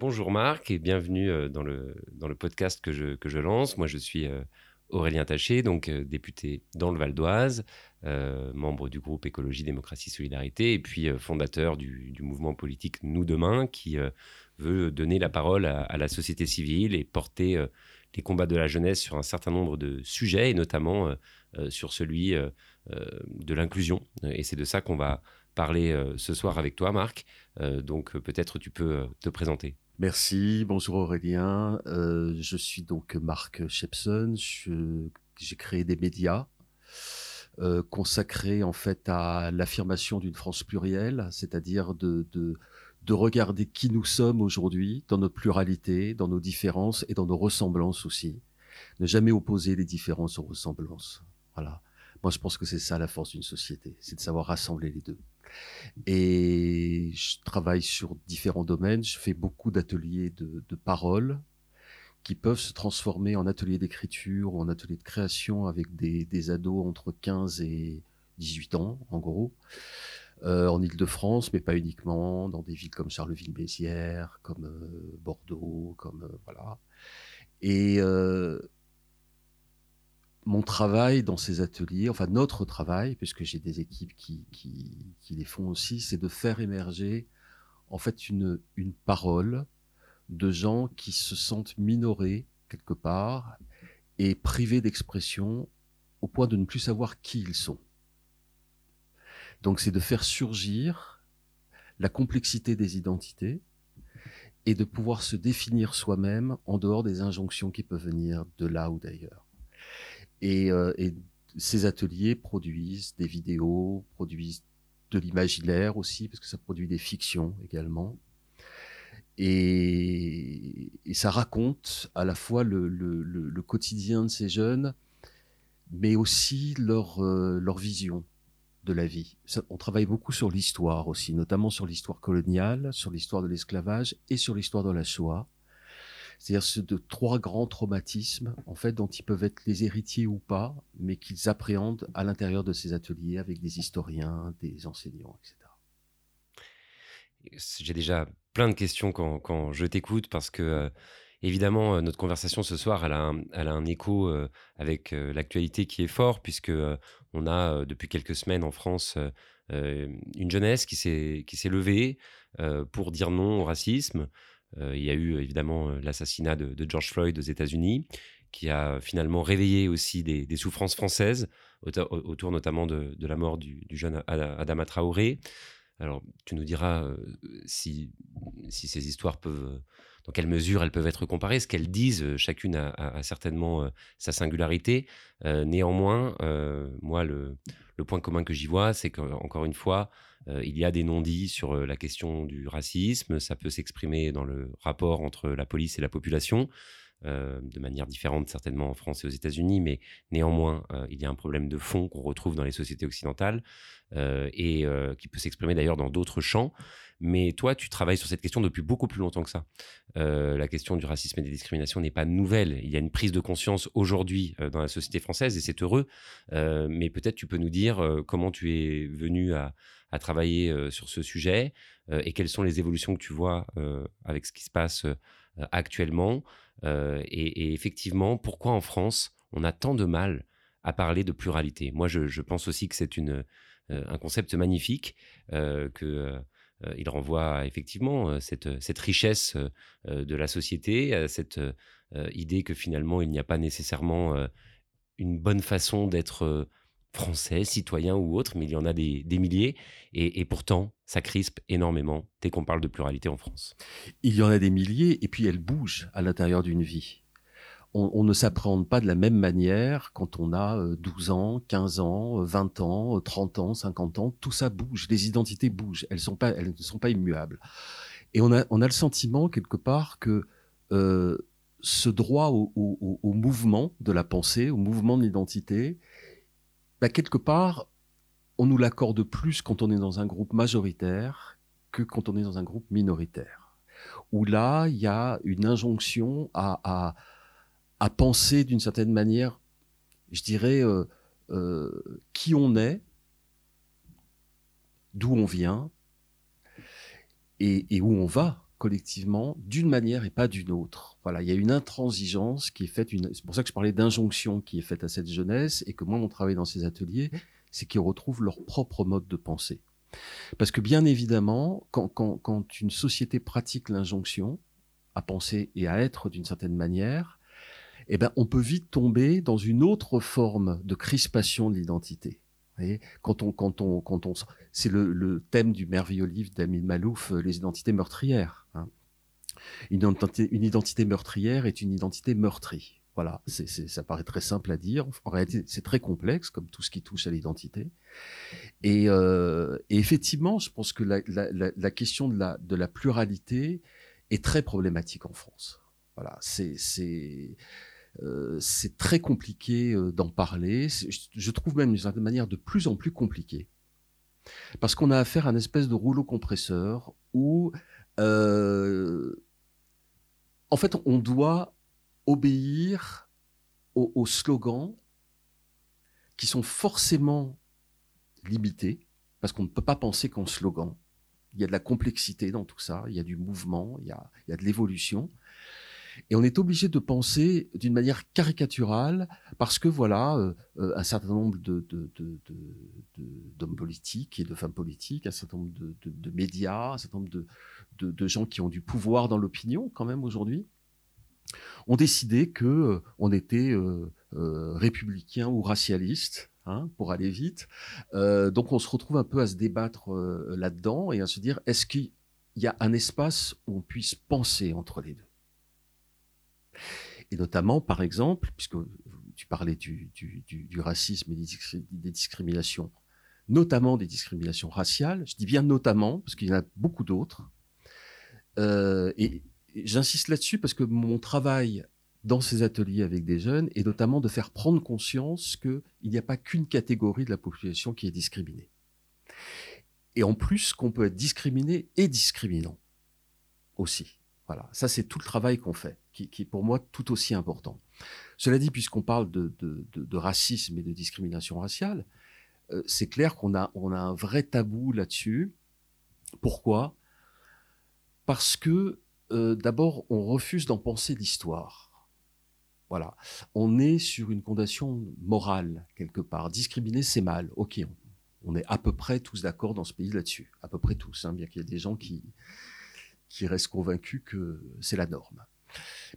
bonjour Marc et bienvenue dans le, dans le podcast que je, que je lance. Moi, je suis Aurélien Taché, donc député dans le Val d'Oise, membre du groupe Écologie, Démocratie, Solidarité, et puis fondateur du, mouvement politique Nous Demain, qui veut donner la parole à, la société civile et porter les combats de la jeunesse sur un certain nombre de sujets, et notamment sur celui de l'inclusion. Et c'est de ça qu'on va parler ce soir avec toi, Marc. donc peut-être tu peux te présenter. Merci, bonjour Aurélien. Euh, je suis donc Marc Shepson. J'ai créé des médias euh, consacrés en fait à l'affirmation d'une France plurielle, c'est-à-dire de, de, de, regarder qui nous sommes aujourd'hui dans notre pluralité, dans nos différences et dans nos ressemblances aussi. Ne jamais opposer les différences aux ressemblances. Voilà. Moi, je pense que c'est ça la force d'une société, c'est de savoir rassembler les deux. Et je travaille sur différents domaines. Je fais beaucoup d'ateliers de, de parole qui peuvent se transformer en ateliers d'écriture ou en ateliers de création avec des, ados entre 15 et 18 ans, en gros, euh, en Ile-de-France, mais pas uniquement, dans des villes comme Charleville-Mézières, comme euh, Bordeaux, comme euh, voilà. Et mon travail dans ces ateliers, enfin notre travail, puisque j'ai des équipes qui, les font aussi, c'est de faire émerger en fait une, une parole de gens qui se sentent minorés quelque part et privés d'expression au point de ne plus savoir qui ils sont. Donc c'est de faire surgir la complexité des identités et de pouvoir se définir soi-même en dehors des injonctions qui peuvent venir de là ou d'ailleurs. Et, euh, et, ces ateliers produisent des vidéos, produisent de l'imaginaire aussi, parce que ça produit des fictions également. Et, ça raconte à la fois le, quotidien de ces jeunes, mais aussi leur, euh, vision de la vie. On travaille beaucoup sur l'histoire aussi, notamment sur l'histoire coloniale, sur l'histoire de l'esclavage et sur l'histoire de la Shoah. C'est-à-dire ce de trois grands traumatismes, en fait, dont ils peuvent être les héritiers ou pas, mais qu'ils appréhendent à l'intérieur de ces ateliers avec des historiens, des enseignants, etc. J'ai déjà plein de questions quand, quand je t'écoute parce que euh, évidemment euh, notre conversation ce soir elle a un, a un écho euh, avec l'actualité qui est fort puisque on a depuis quelques semaines en France une jeunesse qui s'est qui s'est levée pour dire non au racisme il y a eu évidemment euh, l'assassinat de, George Floyd aux États-Unis, qui a finalement réveillé aussi des, souffrances françaises autour, notamment de, la mort du, jeune Adama Traoré. Alors, tu nous diras euh, si, ces histoires peuvent, dans quelle mesure elles peuvent être comparées. Ce qu'elles disent, chacune a, certainement sa singularité. néanmoins, moi, le, point commun que j'y vois, c'est qu'encore une fois, euh, il y a des non-dits sur euh, la question du racisme. Ça peut s'exprimer dans le rapport entre la police et la population. Euh, de manière différente certainement en France et aux États-Unis, mais néanmoins, il y a un problème de fond qu'on retrouve dans les sociétés occidentales et qui peut s'exprimer d'ailleurs dans d'autres champs. Mais toi, tu travailles sur cette question depuis beaucoup plus longtemps que ça. la question du racisme et des discriminations n'est pas nouvelle. Il y a une prise de conscience aujourd'hui dans la société française et c'est heureux. mais peut-être tu peux nous dire comment tu es venu à, à travailler euh, sur ce sujet euh, et quelles sont les évolutions que tu vois euh, avec ce qui se passe actuellement et, effectivement pourquoi en France on a tant de mal à parler de pluralité? Moi, je, pense aussi que c'est une un concept magnifique que il renvoie à, effectivement cette, cette richesse de la société, cette idée que finalement il n'y a pas nécessairement une bonne façon d'être français, citoyens ou autres, mais il y en a des, milliers. Et, pourtant, ça crispe énormément dès qu'on parle de pluralité en France. Il y en a des milliers, et puis elles bougent à l'intérieur d'une vie. On, ne s'appréhende pas de la même manière quand on a 12 euh, ans, 15 ans, 20 euh, ans, 30 euh, ans, 50 ans. Tout ça bouge, les identités bougent, elles, ne sont pas immuables. Et on a, le sentiment, quelque part, que ce droit au, mouvement de la pensée, au mouvement de l'identité, bah, quelque part, on nous l'accorde plus quand on est dans un groupe majoritaire que quand on est dans un groupe minoritaire. Où là, il y a une injonction à, penser d'une certaine manière, je dirais, euh, euh, qui on est, d'où on vient et, où on va collectivement d'une manière et pas d'une autre. Voilà, il y a une intransigeance qui est faite, c'est pour ça que je parlais d'injonction qui est faite à cette jeunesse et que moi, mon travail dans ces ateliers, c'est qu'ils retrouvent leur propre mode de pensée. Parce que bien évidemment, quand une société pratique l'injonction à penser et à être d'une certaine manière, eh ben, on peut vite tomber dans une autre forme de crispation de l'identité. Quand on, quand on, quand on, c'est le, thème du merveilleux livre d'Amin Malouf, euh, les identités meurtrières. Hein. Une, identité, meurtrière est une identité meurtrie. Voilà, c'est, ça paraît très simple à dire. En réalité, c'est très complexe, comme tout ce qui touche à l'identité. Et, euh, effectivement, je pense que la, question de la, pluralité est très problématique en France. Voilà, c'est, euh, c'est très compliqué euh, d'en parler. Je trouve même d'une certaine manière de plus en plus compliqué. Parce qu'on a affaire à une espèce de rouleau compresseur où, euh, en fait, on doit obéir aux, slogans qui sont forcément limités, parce qu'on ne peut pas penser qu'en slogan. Il y a de la complexité dans tout ça, il y a du mouvement, il y a, il y a de l'évolution. Et on est obligé de penser d'une manière caricaturale parce que voilà, euh, euh, un certain nombre de, d'hommes politiques et de femmes politiques, un certain nombre de, médias, un certain nombre de, gens qui ont du pouvoir dans l'opinion quand même aujourd'hui, ont décidé que euh, on était républicain ou racialiste. Hein, pour aller vite. donc on se retrouve un peu à se débattre là-dedans et à se dire est-ce qu'il y a un espace où on puisse penser entre les deux? Et notamment, par exemple, puisque tu parlais du, racisme et des, discriminations, notamment des discriminations raciales, je dis bien notamment, parce qu'il y en a beaucoup d'autres, euh, et, j'insiste là-dessus parce que mon travail dans ces ateliers avec des jeunes est notamment de faire prendre conscience qu'il n'y a pas qu'une catégorie de la population qui est discriminée. Et en plus, qu'on peut être discriminé et discriminant aussi. Voilà, ça c'est tout le travail qu'on fait, qui, est pour moi tout aussi important. Cela dit, puisqu'on parle de, racisme et de discrimination raciale, euh, c'est clair qu'on a, un vrai tabou là-dessus. Pourquoi? Parce que euh, d'abord, on refuse d'en penser l'histoire. Voilà, on est sur une condamnation morale quelque part. Discriminer, c'est mal. Ok, on, est à peu près tous d'accord dans ce pays là-dessus, à peu près tous, hein, bien qu'il y ait des gens qui qui reste convaincu que c'est la norme.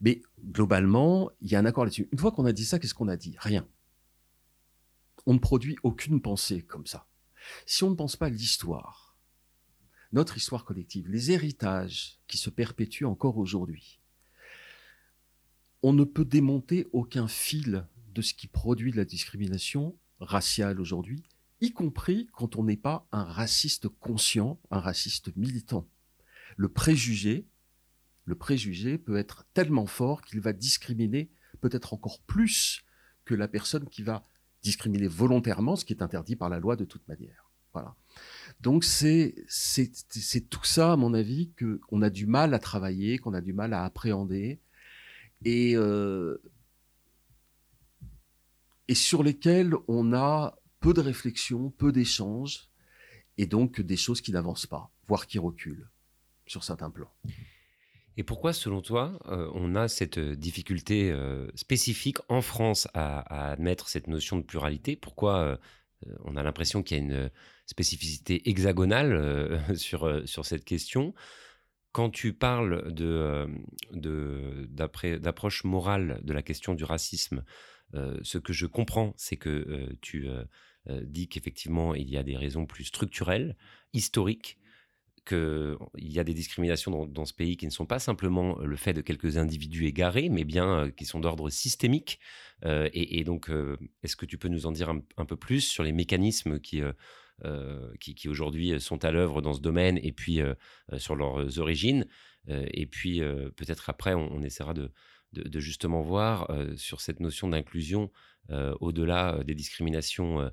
Mais globalement, il y a un accord là-dessus. Une fois qu'on a dit ça, qu'est-ce qu'on a dit? Rien. On ne produit aucune pensée comme ça. Si on ne pense pas l'histoire, notre histoire collective, les héritages qui se perpétuent encore aujourd'hui, on ne peut démonter aucun fil de ce qui produit de la discrimination raciale aujourd'hui, y compris quand on n'est pas un raciste conscient, un raciste militant le préjugé, le préjugé peut être tellement fort qu'il va discriminer peut-être encore plus que la personne qui va discriminer volontairement, ce qui est interdit par la loi de toute manière. Voilà. Donc c'est tout ça, à mon avis, que qu'on a du mal à travailler, qu'on a du mal à appréhender, et euh, et sur lesquels on a peu de réflexion, peu d'échanges, et donc des choses qui n'avancent pas, voire qui reculent sur certains plans. Et pourquoi, selon toi, euh, on a cette difficulté euh, spécifique en France à, admettre cette notion de pluralité? Pourquoi euh, on a l'impression qu'il y a une spécificité hexagonale sur, sur cette question? Quand tu parles de, d'approche morale de la question du racisme, ce que je comprends, c'est que tu dis qu'effectivement, il y a des raisons plus structurelles, historiques, qu'il y a des discriminations dans, ce pays qui ne sont pas simplement le fait de quelques individus égarés, mais bien qui sont d'ordre systémique. et, donc, est-ce que tu peux nous en dire un, peu plus sur les mécanismes qui, qui, aujourd'hui sont à l'œuvre dans ce domaine et puis sur leurs origines? Et puis, peut-être après, on, essaiera de, de, justement voir sur cette notion d'inclusion au-delà des discriminations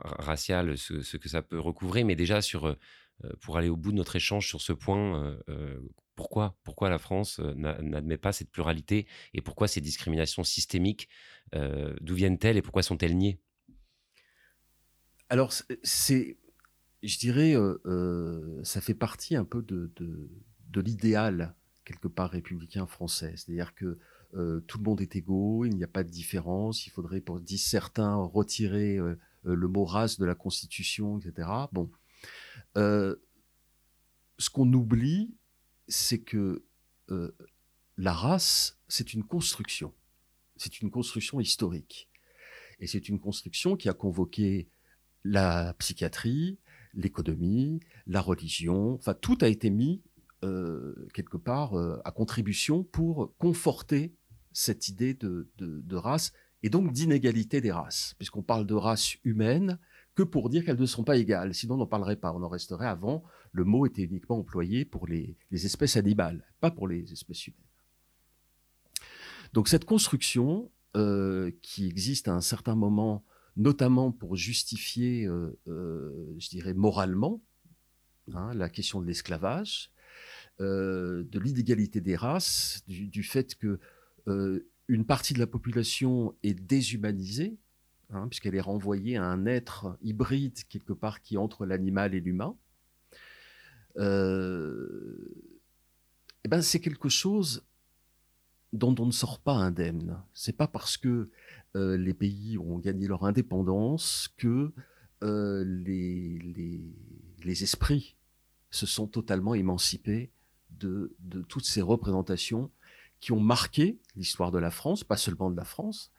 raciales, ce, ce, que ça peut recouvrer, mais déjà sur euh, pour aller au bout de notre échange sur ce point, euh, euh, pourquoi, pourquoi la France n'admet pas cette pluralité et pourquoi ces discriminations systémiques, d'où viennent-elles et pourquoi sont-elles niées? Alors, c'est, je dirais, ça fait partie un peu de, l'idéal quelque part républicain français. C'est-à-dire que euh, tout le monde est égaux, il n'y a pas de différence, il faudrait, pour disent certains, retirer euh, euh, le mot race de la Constitution, etc. Bon. Ce qu'on oublie, c'est que la race, c'est une construction. C'est une construction historique. Et c'est une construction qui a convoqué la psychiatrie, l'économie, la religion, enfin tout a été mis quelque part à contribution pour conforter cette idée de, race et donc d'inégalité des races, puisqu'on parle de race humaine que pour dire qu'elles ne sont pas égales. Sinon, on n'en parlerait pas. On en resterait avant. Le mot était uniquement employé pour les, espèces animales, pas pour les espèces humaines. Donc cette construction, euh, qui existe à un certain moment, notamment pour justifier, euh, euh, je dirais, moralement, hein, la question de l'esclavage, de l'inégalité des races, du fait que une partie de la population est déshumanisée, hein, puisqu'elle est renvoyée à un être hybride quelque part qui entre l'animal et l'humain. Euh, eh ben c'est quelque chose dont on ne sort pas indemne. C'est pas parce que euh, les pays ont gagné leur indépendance que les, les, esprits se sont totalement émancipés de, de toutes ces représentations qui ont marqué l'histoire de la France, pas seulement de la France.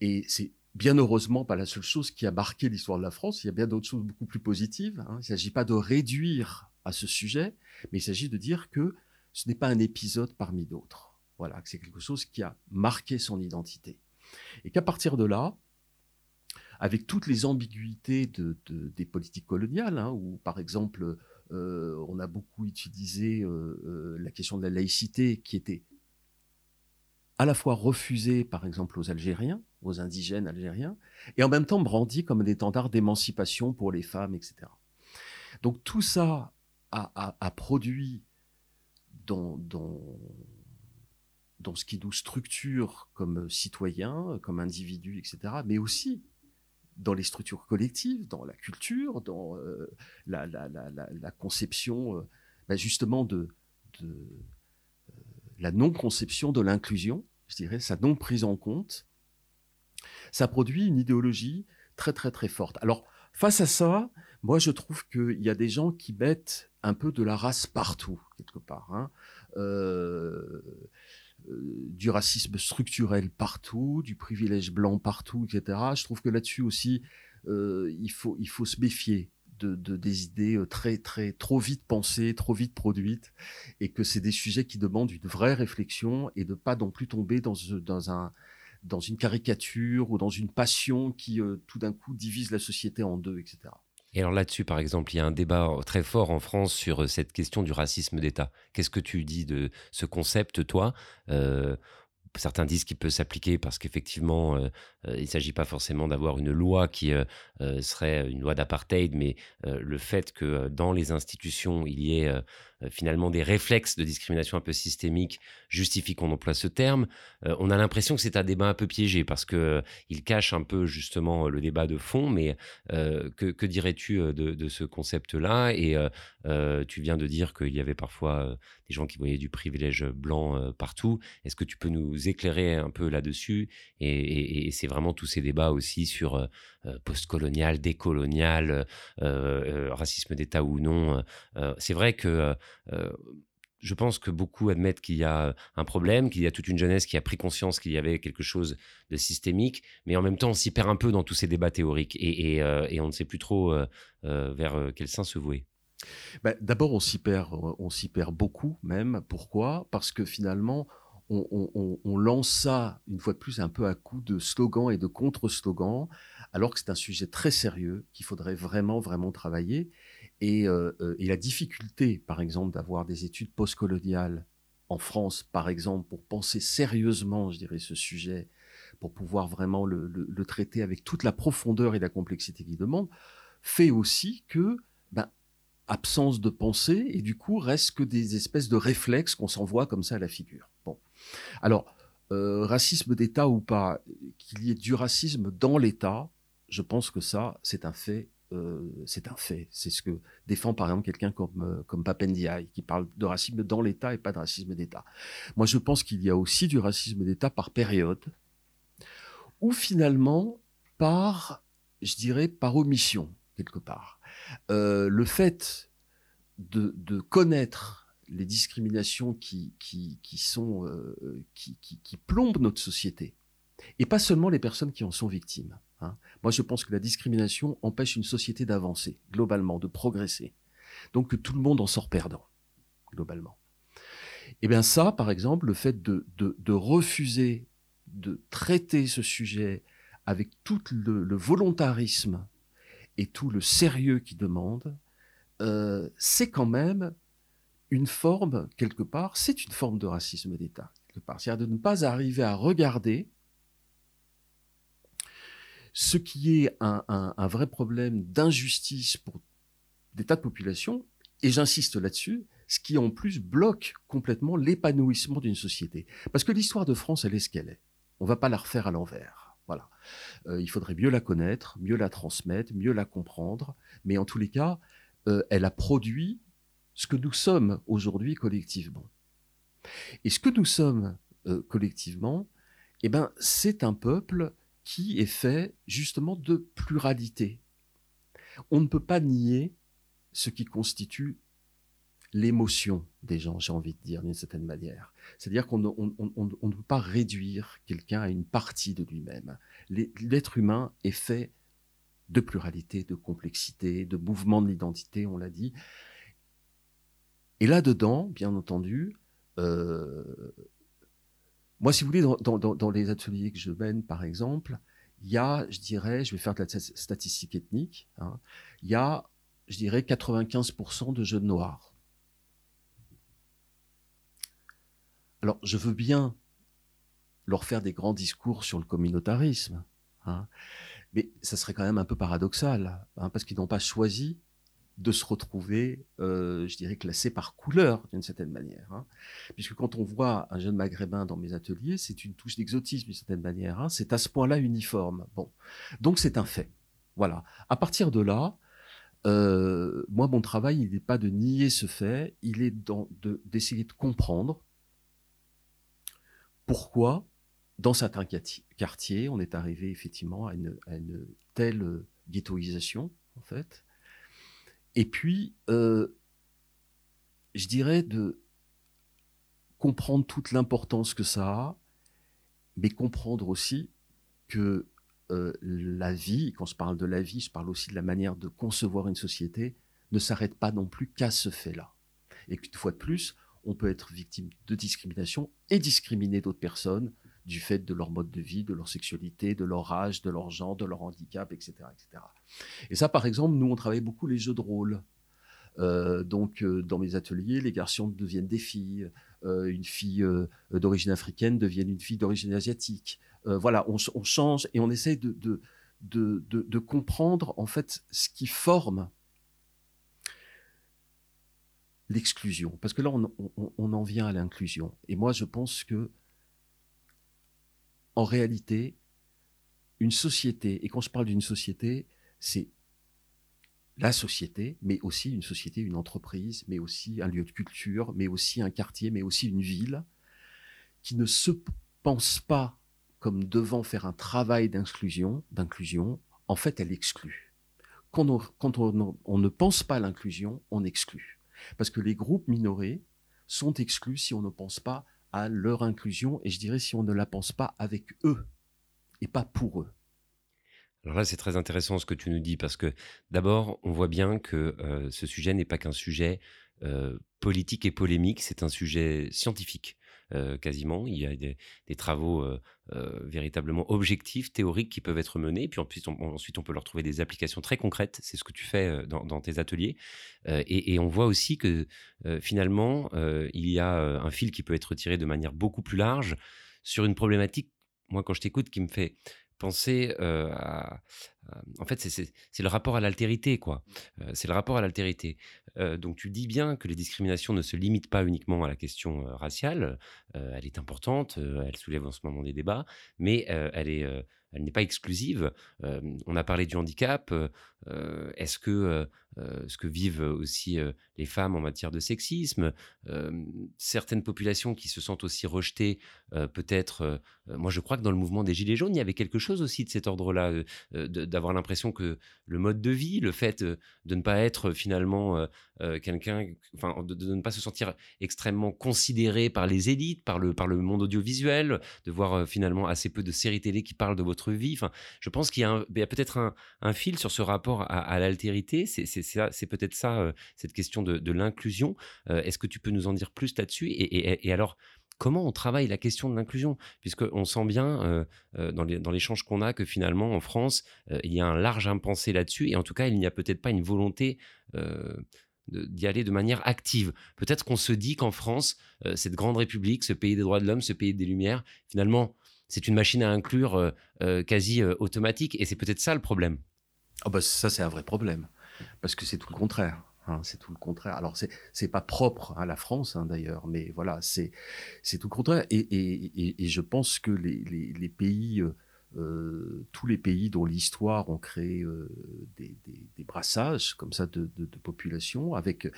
Et c'est bien heureusement pas la seule chose qui a marqué l'histoire de la France. Il y a bien d'autres choses beaucoup plus positives. Hein. Il ne s'agit pas de réduire à ce sujet, mais il s'agit de dire que ce n'est pas un épisode parmi d'autres. Voilà, que c'est quelque chose qui a marqué son identité. Et qu'à partir de là, avec toutes les ambiguïtés de, des politiques coloniales, hein, où par exemple euh, on a beaucoup utilisé euh, euh, la question de la laïcité qui était à la fois refusé, par exemple, aux Algériens, aux indigènes algériens, et en même temps brandi comme des étendard d'émancipation pour les femmes, etc. Donc tout ça a, produit dans, dans, dans, ce qui nous structure comme citoyens, comme individus, etc., mais aussi dans les structures collectives, dans la culture, dans euh, la, conception euh, ben justement de, de la non-conception de l'inclusion, je dirais, sa non-prise en compte, ça produit une idéologie très très très forte. Alors, face à ça, moi je trouve qu'il y a des gens qui mettent un peu de la race partout, quelque part. Hein. Euh, euh, du racisme structurel partout, du privilège blanc partout, etc. Je trouve que là-dessus aussi, euh, il, faut, il faut se méfier de, des idées très, très, trop vite pensées, trop vite produites, et que c'est des sujets qui demandent une vraie réflexion et de pas non plus tomber dans, un, dans une caricature ou dans une passion qui euh, tout d'un coup divise la société en deux, etc. Et alors là-dessus, par exemple, il y a un débat très fort en France sur euh, cette question du racisme d'État. Qu'est-ce que tu dis de ce concept, toi? Certains disent qu'il peut s'appliquer parce qu'effectivement, euh, euh, il ne s'agit pas forcément d'avoir une loi qui euh, serait une loi d'apartheid, mais le fait que dans les institutions, il y ait finalement des réflexes de discrimination un peu systémique justifie qu'on emploie ce terme. on a l'impression que c'est un débat un peu piégé parce que il cache un peu justement le débat de fond. Mais que, dirais-tu de, ce concept-là? Et tu viens de dire qu'il y avait parfois des gens qui voyaient du privilège blanc partout. Est-ce que tu peux nous éclairer un peu là-dessus? Et, c'est vraiment tous ces débats aussi sur euh, euh, postcolonial, décolonial, euh, racisme d'État ou non. c'est vrai que je pense que beaucoup admettent qu'il y a un problème, qu'il y a toute une jeunesse qui a pris conscience qu'il y avait quelque chose de systémique, mais en même temps, on s'y perd un peu dans tous ces débats théoriques et, on ne sait plus trop vers quel sein se vouer. Bah, d'abord, on s'y perd, on s'y perd beaucoup même. Pourquoi? Parce que finalement, on, lance ça, une fois de plus, un peu à coup de slogans et de contre-slogans, alors que c'est un sujet très sérieux qu'il faudrait vraiment, vraiment travailler. Et, euh, euh, la difficulté, par exemple, d'avoir des études postcoloniales en France, par exemple, pour penser sérieusement, je dirais, ce sujet, pour pouvoir vraiment le, le traiter avec toute la profondeur et la complexité qu'il demande, fait aussi que ben, absence de pensée et du coup reste que des espèces de réflexes qu'on s'envoie comme ça à la figure. Bon. Alors, euh, racisme d'État ou pas, qu'il y ait du racisme dans l'État, je pense que ça, c'est un fait c'est un fait. C'est ce que défend par exemple quelqu'un comme, comme Papendiaï, qui parle de racisme dans l'État et pas de racisme d'État. Moi, je pense qu'il y a aussi du racisme d'État par période, ou finalement par, je dirais, par omission, quelque part. le fait de, de connaître les discriminations qui, qui, sont, euh, qui, qui, plombent notre société. Et pas seulement les personnes qui en sont victimes. Hein. Moi, je pense que la discrimination empêche une société d'avancer, globalement, de progresser. Donc que tout le monde en sort perdant, globalement. Et eh bien ça, par exemple, le fait de, de, refuser de traiter ce sujet avec tout le, volontarisme et tout le sérieux qu'il demande, euh, c'est quand même une forme, quelque part, c'est une forme de racisme d'État, quelque part. C'est-à-dire de ne pas arriver à regarder ce qui est un, vrai problème d'injustice pour des tas de populations, et j'insiste là-dessus, ce qui en plus bloque complètement l'épanouissement d'une société. Parce que l'histoire de France, elle est ce qu'elle est. On ne va pas la refaire à l'envers. Voilà. Euh, il faudrait mieux la connaître, mieux la transmettre, mieux la comprendre, mais en tous les cas, euh, elle a produit ce que nous sommes aujourd'hui collectivement. Et ce que nous sommes euh, collectivement, eh ben, c'est un peuple qui est fait justement de pluralité. On ne peut pas nier ce qui constitue l'émotion des gens, j'ai envie de dire d'une certaine manière. C'est-à-dire qu'on ne peut pas réduire quelqu'un à une partie de lui-même. L'être humain est fait de pluralité, de complexité, de mouvement de l'identité, on l'a dit. Et là-dedans, bien entendu, euh, moi, si vous voulez, dans, les ateliers que je mène, par exemple, il y a, je dirais, je vais faire de la statistique ethnique, hein, il y a, je dirais, 95% de jeunes noirs. Alors, je veux bien leur faire des grands discours sur le communautarisme, hein, mais ça serait quand même un peu paradoxal, hein, parce qu'ils n'ont pas choisi de se retrouver, euh, je dirais, classé par couleur, d'une certaine manière. Hein. Puisque quand on voit un jeune maghrébin dans mes ateliers, c'est une touche d'exotisme, d'une certaine manière. Hein. C'est à ce point-là uniforme. Bon. Donc c'est un fait. Voilà. À partir de là, euh, moi, mon travail, il n'est pas de nier ce fait, il est d'essayer de, comprendre pourquoi, dans certains quartiers, on est arrivé effectivement à une, à une telle ghettoisation, en fait, et puis, euh, je dirais de comprendre toute l'importance que ça a, mais comprendre aussi que euh, la vie, quand je parle de la vie, je parle aussi de la manière de concevoir une société, ne s'arrête pas non plus qu'à ce fait-là. Et qu'une fois de plus, on peut être victime de discrimination et discriminer d'autres personnes du fait de leur mode de vie, de leur sexualité, de leur âge, de leur genre, de leur handicap, etc. etc. Et ça, par exemple, nous, on travaille beaucoup les jeux de rôle. Euh, donc, euh, dans mes ateliers, les garçons deviennent des filles, euh, une fille d'origine africaine devient une fille d'origine asiatique. voilà, on, change et on essaye de, de, de, comprendre en fait ce qui forme l'exclusion. Parce que là, on, on en vient à l'inclusion. Et moi, je pense que en réalité, une société, et quand je parle d'une société, c'est la société, mais aussi une société, une entreprise, mais aussi un lieu de culture, mais aussi un quartier, mais aussi une ville, qui ne se pense pas comme devant faire un travail d'inclusion, d'inclusion, en fait, elle exclut. Quand on, on ne pense pas l'inclusion, on exclut. Parce que les groupes minorés sont exclus si on ne pense pas à leur inclusion, et je dirais si on ne la pense pas avec eux, et pas pour eux. Alors là, c'est très intéressant ce que tu nous dis, parce que d'abord, on voit bien que euh, ce sujet n'est pas qu'un sujet euh, politique et polémique, c'est un sujet scientifique. Euh, quasiment. Il y a des, travaux euh, euh, véritablement objectifs, théoriques qui peuvent être menés. Puis ensuite on, ensuite, on peut leur trouver des applications très concrètes. C'est ce que tu fais dans, tes ateliers. Et, on voit aussi que finalement, il y a un fil qui peut être tiré de manière beaucoup plus large sur une problématique, moi, quand je t'écoute, qui me fait penser à, En fait, c'est le rapport à l'altérité, quoi. c'est le rapport à l'altérité. donc, tu dis bien que les discriminations ne se limitent pas uniquement à la question raciale. elle est importante, elle soulève en ce moment des débats, mais elle est elle n'est pas exclusive. on a parlé du handicap. est-ce que ce que vivent aussi les femmes en matière de sexisme, certaines populations qui se sentent aussi rejetées, peut-être. moi, je crois que dans le mouvement des Gilets jaunes, il y avait quelque chose aussi de cet ordre-là, d'avoir l'impression que le mode de vie, le fait de ne pas être finalement quelqu'un, enfin, de, ne pas se sentir extrêmement considéré par les élites, par le, par le monde audiovisuel, de voir finalement assez peu de séries télé qui parlent de votre vie. Je pense qu'il y a, peut-être un, fil sur ce rapport à, à l'altérité. C'est peut-être ça, cette question de, l'inclusion. Est-ce que tu peux nous en dire plus là-dessus? Et, alors, comment on travaille la question de l'inclusion? Puisqu'on sent bien dans l'échange qu'on a que finalement, en France, il y a un large impensé là-dessus. Et en tout cas, il n'y a peut-être pas une volonté d'y aller de manière active. Peut-être qu'on se dit qu'en France, cette grande république, ce pays des droits de l'homme, ce pays des Lumières, finalement, c'est une machine à inclure quasi automatique. Et c'est peut-être ça le problème. Oh bah ça, c'est un vrai problème parce que c'est tout le contraire. Hein, c'est tout le contraire. Alors c'est c'est pas propre à la France hein, d'ailleurs, mais voilà, c'est tout le contraire. Et, je pense que les, les, pays, euh, euh tous les pays dont l'histoire ont créé euh, des, brassages comme ça de, population, avec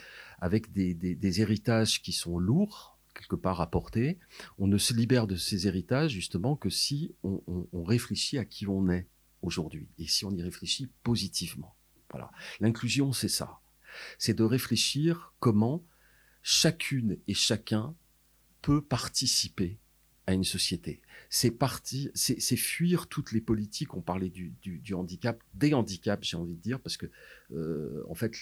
avec des, des, héritages qui sont lourds quelque part à porter, on ne se libère de ces héritages justement que si on réfléchit à qui on est aujourd'hui et si on y réfléchit positivement. L'inclusion, c'est ça. C'est de réfléchir comment chacune et chacun peut participer à une société. C'est parti, c'est fuir toutes les politiques. On parlait du, handicap, des handicaps, j'ai envie de dire, parce que euh, en fait,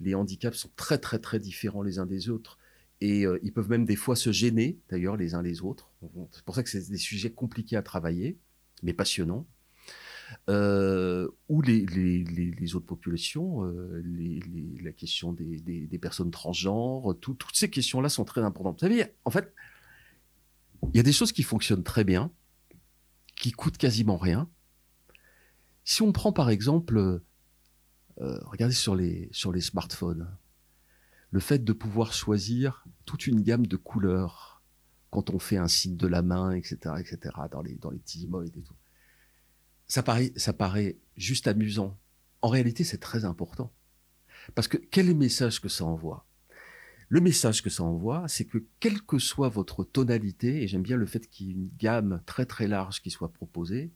les, handicaps sont très très très différents les uns des autres, et euh, ils peuvent même des fois se gêner, d'ailleurs, les uns les autres. C'est pour ça que c'est des sujets compliqués à travailler, mais passionnants euh, ou les, autres populations, euh, la question des, personnes transgenres, toutes ces questions-là sont très importantes. Vous savez, en fait, il y a des choses qui fonctionnent très bien, qui coûtent quasiment rien. Si on prend par exemple, euh, regardez sur les, smartphones, le fait de pouvoir choisir toute une gamme de couleurs quand on fait un signe de la main, etc., etc., dans les, dans les petits et tout ça paraît, juste amusant. En réalité, c'est très important. Parce que quel est le message que ça envoie? Le message que ça envoie, c'est que quelle que soit votre tonalité, et j'aime bien le fait qu'il y ait une gamme très très large qui soit proposée,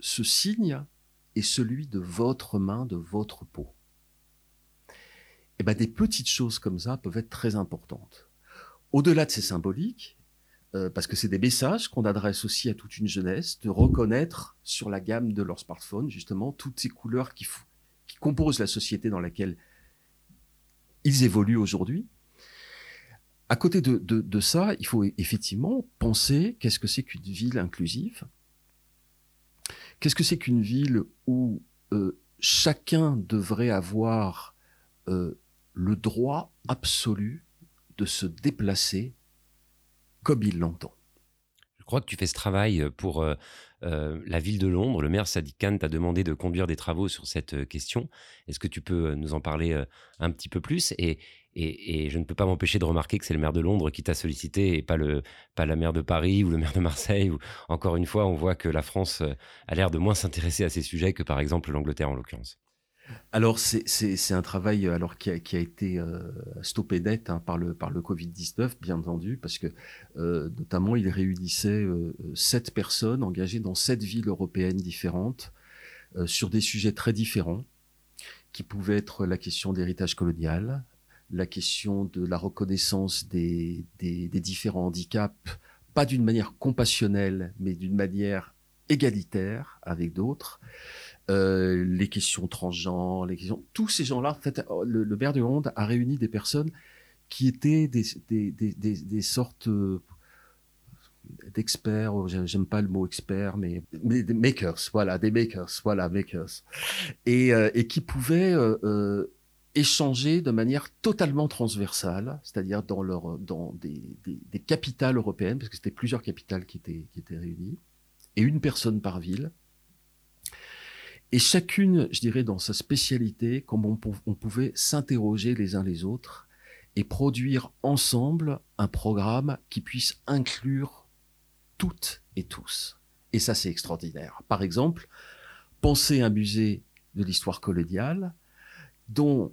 ce signe est celui de votre main, de votre peau. Et eh ben, des petites choses comme ça peuvent être très importantes. Au-delà de ces symboliques, euh, parce que c'est des messages qu'on adresse aussi à toute une jeunesse, de reconnaître sur la gamme de leur smartphone, justement, toutes ces couleurs qui, qui composent la société dans laquelle ils évoluent aujourd'hui. À côté de, ça, il faut effectivement penser qu'est-ce que c'est qu'une ville inclusive Qu'est-ce que c'est qu'une ville où euh, chacun devrait avoir euh, le droit absolu de se déplacer comme il l'entend. Je crois que tu fais ce travail euh, pour euh, euh, la ville de Londres. Le maire Sadiq Khan t'a demandé de conduire des travaux sur cette question. Est-ce que tu peux nous en parler un petit peu plus? Et, et, je ne peux pas m'empêcher de remarquer que c'est le maire de Londres qui t'a sollicité et pas, le, pas la maire de Paris ou le maire de Marseille. Ou, encore une fois, on voit que la France a l'air de moins s'intéresser à ces sujets que par exemple l'Angleterre en l'occurrence. Alors c'est un travail alors qui a, été euh, stoppé net hein, par le par le Covid 19 bien entendu parce que euh, notamment il réunissait euh, sept personnes engagées dans sept villes européennes différentes sur des sujets très différents qui pouvaient être la question d'héritage colonial, la question de la reconnaissance des différents handicaps, pas d'une manière compassionnelle mais d'une manière égalitaire avec d'autres. Euh, les questions transgenres, les questions, tous ces gens-là, en fait, euh, le, le maire de Hollande a réuni des personnes qui étaient des, sortes euh, d'experts, oh, j'aime pas le mot expert, mais, des makers, voilà, des makers, voilà, makers, et, et qui pouvaient échanger de manière totalement transversale, c'est-à-dire dans des, capitales européennes, parce que c'était plusieurs capitales qui étaient réunies, et une personne par ville et chacune, je dirais, dans sa spécialité, comme on, pouvait s'interroger les uns les autres et produire ensemble un programme qui puisse inclure toutes et tous. Et ça, c'est extraordinaire. Par exemple, penser un musée de l'histoire coloniale, dont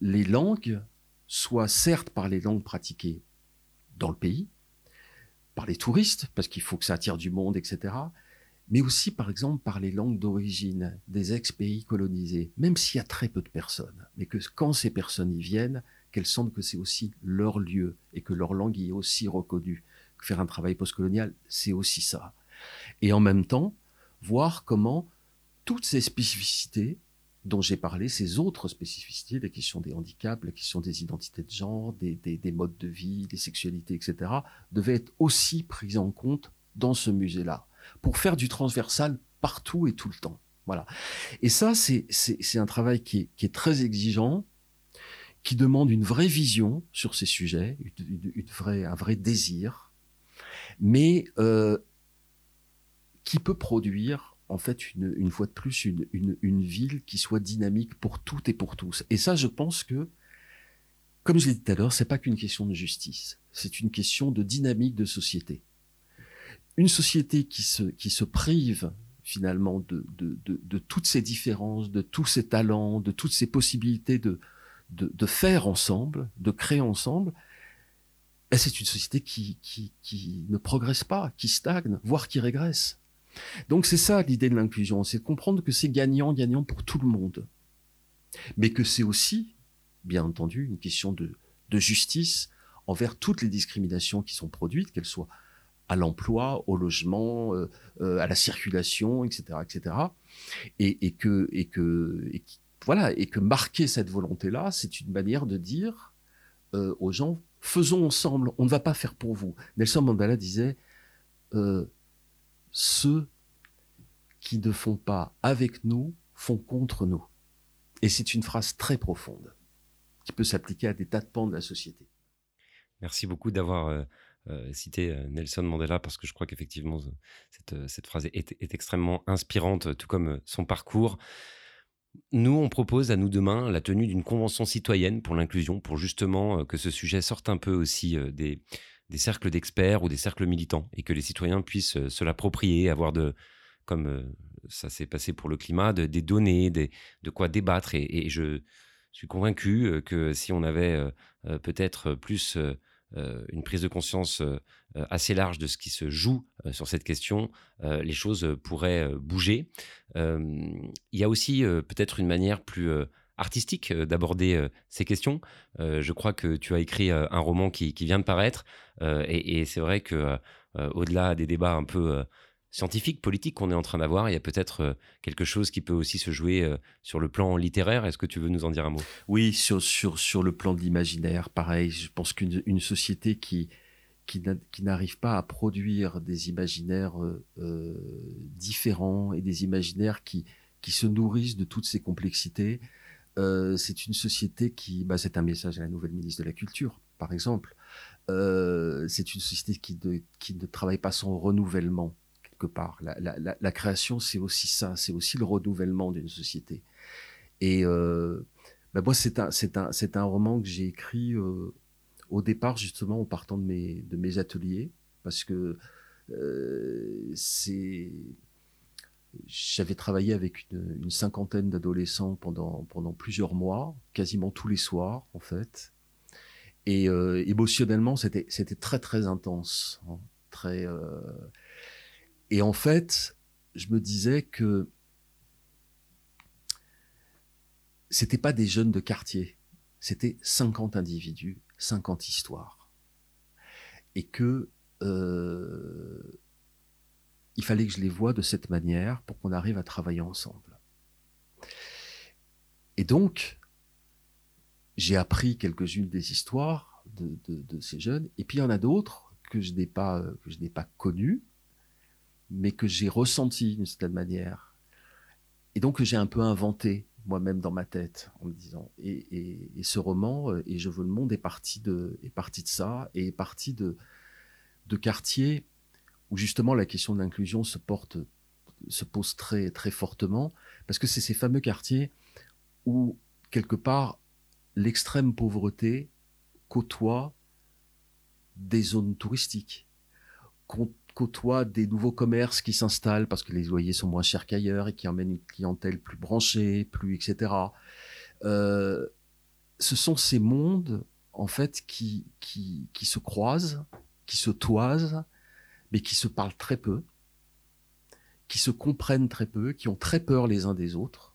les langues soient certes par les langues pratiquées dans le pays, par les touristes, parce qu'il faut que ça attire du monde, etc., mais aussi, par exemple, par les langues d'origine des ex-pays colonisés, même s'il y a très peu de personnes, mais que quand ces personnes y viennent, qu'elles sentent que c'est aussi leur lieu et que leur langue y est aussi reconnue. Faire un travail postcolonial, c'est aussi ça. Et en même temps, voir comment toutes ces spécificités dont j'ai parlé, ces autres spécificités, la question des handicaps, la question des identités de genre, des, des, modes de vie, des sexualités, etc., devaient être aussi prises en compte dans ce musée-là, pour faire du transversal partout et tout le temps. Voilà. Et ça, c'est un travail qui est, qui est, très exigeant, qui demande une vraie vision sur ces sujets, une, vraie, un vrai désir, mais euh, qui peut produire en fait une, une fois de plus une, une, une, ville qui soit dynamique pour toutes et pour tous. Et ça, je pense que, comme je l'ai dit tout à l'heure, c'est pas qu'une question de justice, c'est une question de dynamique de société. Une société qui se, qui se prive finalement de, de, de, toutes ces différences, de tous ces talents, de toutes ces possibilités de, de, de faire ensemble, de créer ensemble, ben c'est une société qui, qui, qui ne progresse pas, qui stagne, voire qui régresse. Donc c'est ça l'idée de l'inclusion, c'est de comprendre que c'est gagnant-gagnant pour tout le monde. Mais que c'est aussi, bien entendu, une question de, de justice envers toutes les discriminations qui sont produites, qu'elles soient à l'emploi, au logement, euh, euh, à la circulation, etc., etc. Et, que, et que, voilà, et que marquer cette volonté-là, c'est une manière de dire euh, aux gens faisons ensemble, on ne va pas faire pour vous. Nelson Mandela disait ceux qui ne font pas avec nous font contre nous. Et c'est une phrase très profonde qui peut s'appliquer à des tas de pans de la société. Merci beaucoup d'avoir euh, euh, cité euh, Nelson Mandela parce que je crois qu'effectivement cette, cette, phrase est, extrêmement inspirante, tout comme son parcours. Nous, on propose à nous demain la tenue d'une convention citoyenne pour l'inclusion, pour justement que ce sujet sorte un peu aussi des, cercles d'experts ou des cercles militants et que les citoyens puissent euh, se l'approprier, avoir de, comme euh, ça s'est passé pour le climat, de, des données, des, de quoi débattre. Et, je suis convaincu euh, que si on avait peut-être plus une prise de conscience assez large de ce qui se joue sur cette question, les choses pourraient bouger. Il y a aussi peut-être une manière plus artistique euh, d'aborder euh, ces questions. Euh, je crois que tu as écrit un roman qui, vient de paraître, et, c'est vrai que au-delà des débats un peu scientifiques, politiques qu'on est en train d'avoir, il y a peut-être quelque chose qui peut aussi se jouer sur le plan littéraire. Est-ce que tu veux nous en dire un mot? Oui, sur, sur, sur le plan de l'imaginaire, pareil. Je pense qu'une société qui, qui n'arrive pas à produire des imaginaires différents et des imaginaires qui, qui se nourrissent de toutes ces complexités, euh, c'est une société qui, bah, c'est un message à la nouvelle ministre de la Culture, par exemple. Euh, c'est une société qui, qui, ne travaille pas sans renouvellement, quelque part. La, création, c'est aussi ça, c'est aussi le renouvellement d'une société. Et euh, bah, moi, c'est un, c'est un, c'est un roman que j'ai écrit au départ, justement, en partant de mes, de mes ateliers, parce que c'est j'avais travaillé avec une, cinquantaine d'adolescents pendant, pendant plusieurs mois, quasiment tous les soirs en fait. Et euh, émotionnellement, c'était, c'était très très intense. Hein, très, euh... Et en fait, je me disais que c'était pas des jeunes de quartier, c'était 50 individus, 50 histoires. Et que euh, il fallait que je les voie de cette manière pour qu'on arrive à travailler ensemble. Et donc, j'ai appris quelques-unes des histoires de, ces jeunes, et puis il y en a d'autres que je n'ai pas que je n'ai pas connues, mais que j'ai ressenties d'une certaine manière, et donc que j'ai un peu inventé moi-même dans ma tête en me disant et, ce roman euh, et je veux le monde est parti de est parti de ça et est parti de de quartiers où justement la question de l'inclusion se porte, se pose très, très fortement, parce que c'est ces fameux quartiers où, quelque part, l'extrême pauvreté côtoie des zones touristiques, côtoie des nouveaux commerces qui s'installent parce que les loyers sont moins chers qu'ailleurs et qui emmènent une clientèle plus branchée, plus etc. Euh, ce sont ces mondes en fait qui, qui, qui se croisent, qui se toisent, mais qui se parlent très peu, qui se comprennent très peu, qui ont très peur les uns des autres.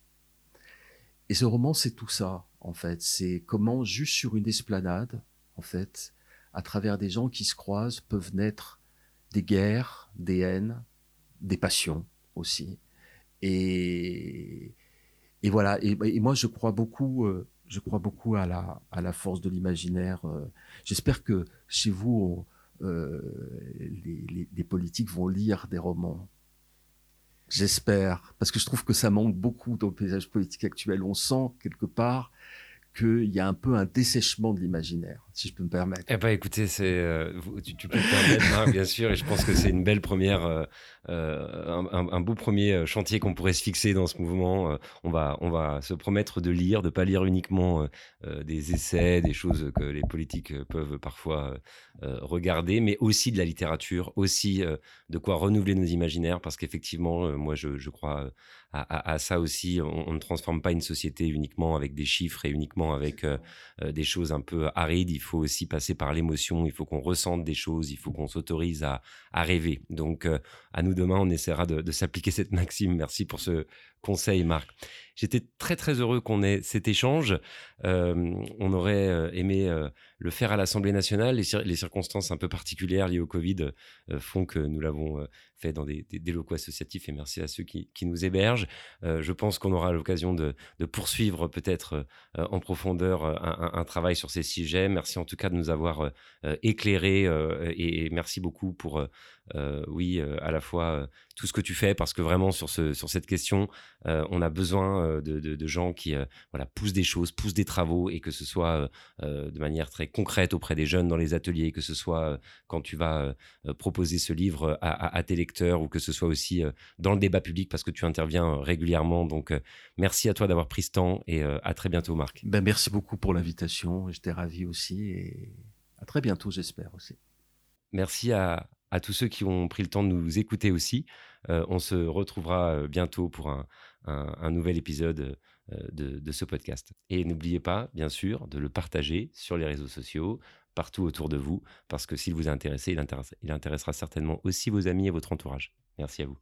Et ce roman, c'est tout ça, en fait. C'est comment, juste sur une esplanade, en fait, à travers des gens qui se croisent, peuvent naître des guerres, des haines, des passions aussi. Et, et voilà. Et, moi, je crois beaucoup, euh, je crois beaucoup à la, à la force de l'imaginaire. Euh. J'espère que chez vous, euh, les, les, politiques vont lire des romans. J'espère, parce que je trouve que ça manque beaucoup dans le paysage politique actuel. On sent quelque part qu'il y a un peu un dessèchement de l'imaginaire, si je peux me permettre. Eh ben, écoutez, euh, tu, peux te permettre, bien sûr, et je pense que c'est une belle première, euh, euh, un, beau premier chantier qu'on pourrait se fixer dans ce mouvement. on va, on va se promettre de lire, de pas lire uniquement des essais, des choses que les politiques peuvent parfois regarder, mais aussi de la littérature, aussi de quoi renouveler nos imaginaires, parce qu'effectivement, moi, je crois à, ça aussi. On, ne transforme pas une société uniquement avec des chiffres et uniquement avec euh, euh, des choses un peu arides. Il faut aussi passer par l'émotion. Il faut qu'on ressente des choses. Il faut qu'on s'autorise à, rêver. Donc, euh, à nous demain, on essaiera de, de s'appliquer cette maxime. Merci pour ce conseil, Marc. J'étais très très heureux qu'on ait cet échange. on aurait aimé le faire à l'Assemblée nationale. Les, circonstances un peu particulières liées au Covid font que nous l'avons fait dans des, locaux associatifs et merci à ceux qui, nous hébergent. je pense qu'on aura l'occasion de, poursuivre peut-être en profondeur un, travail sur ces sujets. Merci en tout cas de nous avoir éclairés et, merci beaucoup pour euh, oui, euh, à la fois euh, tout ce que tu fais, parce que vraiment sur, ce, sur cette question, on a besoin de, gens qui voilà, poussent des choses, poussent des travaux, et que ce soit de manière très concrète auprès des jeunes dans les ateliers, que ce soit quand tu vas proposer ce livre à, tes lecteurs, ou que ce soit aussi dans le débat public, parce que tu interviens régulièrement. Donc, merci à toi d'avoir pris ce temps, et à très bientôt, Marc. Ben, merci beaucoup pour l'invitation, j'étais ravi aussi, et à très bientôt, j'espère aussi. Merci à, à tous ceux qui ont pris le temps de nous écouter aussi. Euh, on se retrouvera euh, bientôt pour un, nouvel épisode euh, de, ce podcast. Et n'oubliez pas, bien sûr, de le partager sur les réseaux sociaux, partout autour de vous, parce que s'il vous a intéressé, il, il intéressera certainement aussi vos amis et votre entourage. Merci à vous.